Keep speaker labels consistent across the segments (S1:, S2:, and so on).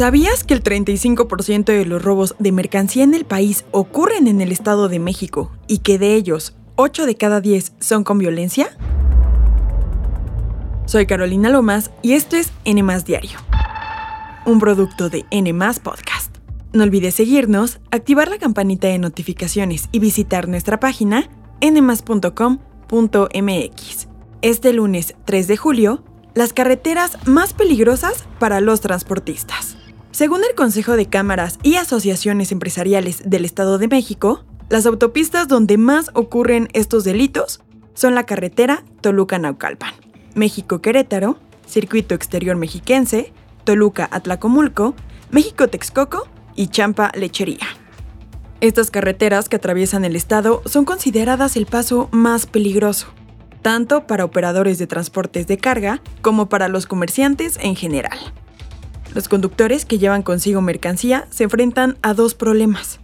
S1: ¿Sabías que el 35% de los robos de mercancía en el país ocurren en el Estado de México y que de ellos 8 de cada 10 son con violencia? Soy Carolina Lomas y esto es N Diario, un producto de N Podcast. No olvides seguirnos, activar la campanita de notificaciones y visitar nuestra página nmas.com.mx. Este lunes 3 de julio, las carreteras más peligrosas para los transportistas. Según el Consejo de Cámaras y Asociaciones Empresariales del Estado de México, las autopistas donde más ocurren estos delitos son la carretera Toluca-Naucalpan, México-Querétaro, Circuito Exterior Mexiquense, Toluca-Atlacomulco, México-Texcoco y Champa-Lechería. Estas carreteras que atraviesan el estado son consideradas el paso más peligroso, tanto para operadores de transportes de carga como para los comerciantes en general. Los conductores que llevan consigo mercancía se enfrentan a dos problemas.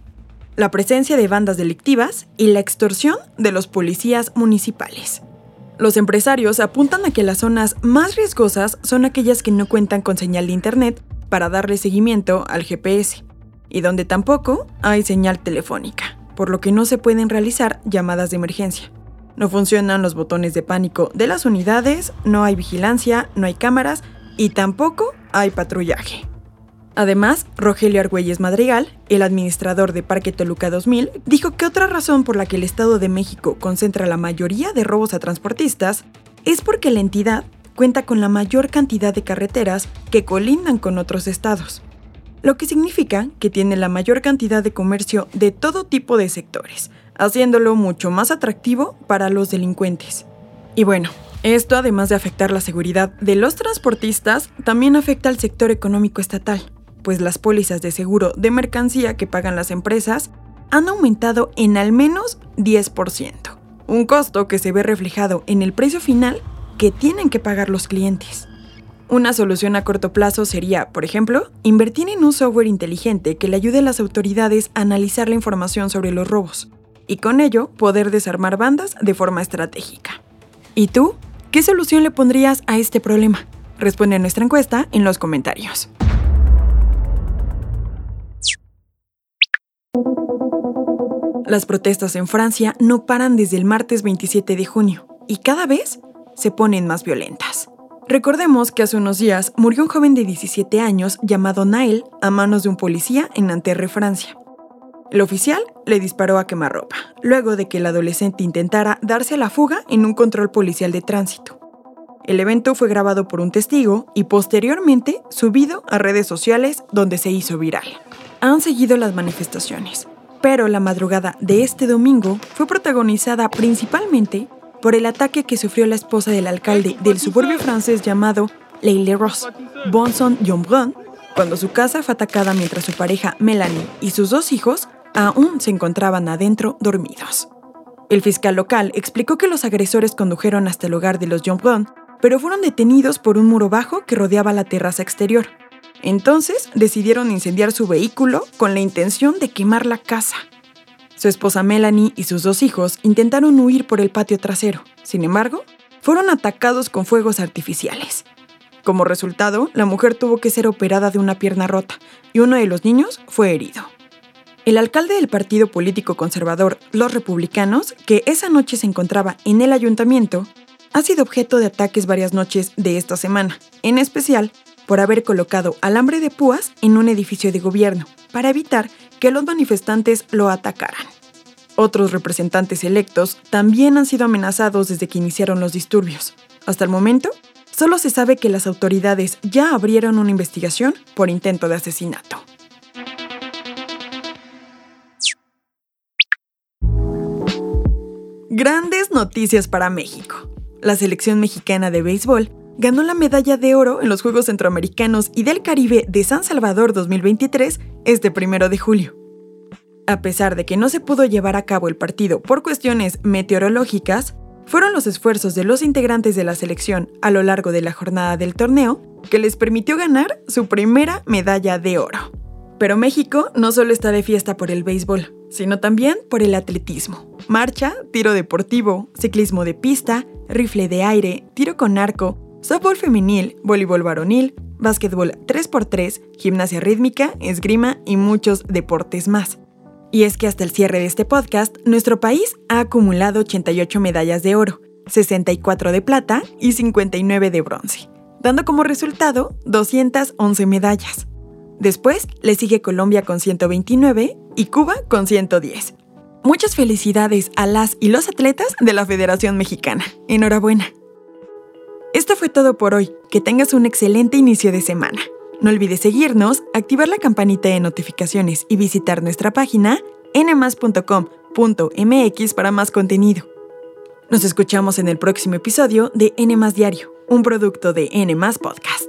S1: La presencia de bandas delictivas y la extorsión de los policías municipales. Los empresarios apuntan a que las zonas más riesgosas son aquellas que no cuentan con señal de Internet para darle seguimiento al GPS, y donde tampoco hay señal telefónica, por lo que no se pueden realizar llamadas de emergencia. No funcionan los botones de pánico de las unidades, no hay vigilancia, no hay cámaras y tampoco hay patrullaje. Además, Rogelio Argüelles Madrigal, el administrador de Parque Toluca 2000, dijo que otra razón por la que el Estado de México concentra la mayoría de robos a transportistas es porque la entidad cuenta con la mayor cantidad de carreteras que colindan con otros estados, lo que significa que tiene la mayor cantidad de comercio de todo tipo de sectores, haciéndolo mucho más atractivo para los delincuentes. Y bueno, esto, además de afectar la seguridad de los transportistas, también afecta al sector económico estatal, pues las pólizas de seguro de mercancía que pagan las empresas han aumentado en al menos 10%, un costo que se ve reflejado en el precio final que tienen que pagar los clientes. Una solución a corto plazo sería, por ejemplo, invertir en un software inteligente que le ayude a las autoridades a analizar la información sobre los robos y con ello poder desarmar bandas de forma estratégica. ¿Y tú? ¿Qué solución le pondrías a este problema? Responde a nuestra encuesta en los comentarios. Las protestas en Francia no paran desde el martes 27 de junio y cada vez se ponen más violentas. Recordemos que hace unos días murió un joven de 17 años llamado Nael a manos de un policía en Nanterre, Francia. El oficial le disparó a quemarropa, luego de que el adolescente intentara darse a la fuga en un control policial de tránsito. El evento fue grabado por un testigo y posteriormente subido a redes sociales donde se hizo viral. Han seguido las manifestaciones, pero la madrugada de este domingo fue protagonizada principalmente por el ataque que sufrió la esposa del alcalde del suburbio francés llamado Leile Ross, Bonson Jombrun, cuando su casa fue atacada mientras su pareja Melanie y sus dos hijos aún se encontraban adentro dormidos. El fiscal local explicó que los agresores condujeron hasta el hogar de los Jombrun pero fueron detenidos por un muro bajo que rodeaba la terraza exterior. Entonces decidieron incendiar su vehículo con la intención de quemar la casa. Su esposa Melanie y sus dos hijos intentaron huir por el patio trasero. Sin embargo, fueron atacados con fuegos artificiales. Como resultado, la mujer tuvo que ser operada de una pierna rota y uno de los niños fue herido. El alcalde del partido político conservador Los Republicanos, que esa noche se encontraba en el ayuntamiento, ha sido objeto de ataques varias noches de esta semana, en especial por haber colocado alambre de púas en un edificio de gobierno para evitar que los manifestantes lo atacaran. Otros representantes electos también han sido amenazados desde que iniciaron los disturbios. Hasta el momento, solo se sabe que las autoridades ya abrieron una investigación por intento de asesinato. Grandes noticias para México. La selección mexicana de béisbol ganó la medalla de oro en los Juegos Centroamericanos y del Caribe de San Salvador 2023 este primero de julio. A pesar de que no se pudo llevar a cabo el partido por cuestiones meteorológicas, fueron los esfuerzos de los integrantes de la selección a lo largo de la jornada del torneo que les permitió ganar su primera medalla de oro. Pero México no solo está de fiesta por el béisbol, sino también por el atletismo. Marcha, tiro deportivo, ciclismo de pista, rifle de aire, tiro con arco, softball femenil, voleibol varonil, básquetbol 3x3, gimnasia rítmica, esgrima y muchos deportes más. Y es que hasta el cierre de este podcast, nuestro país ha acumulado 88 medallas de oro, 64 de plata y 59 de bronce, dando como resultado 211 medallas. Después le sigue Colombia con 129 y Cuba con 110. Muchas felicidades a las y los atletas de la Federación Mexicana. Enhorabuena. Esto fue todo por hoy. Que tengas un excelente inicio de semana. No olvides seguirnos, activar la campanita de notificaciones y visitar nuestra página nmas.com.mx para más contenido. Nos escuchamos en el próximo episodio de N Diario, un producto de N Podcast.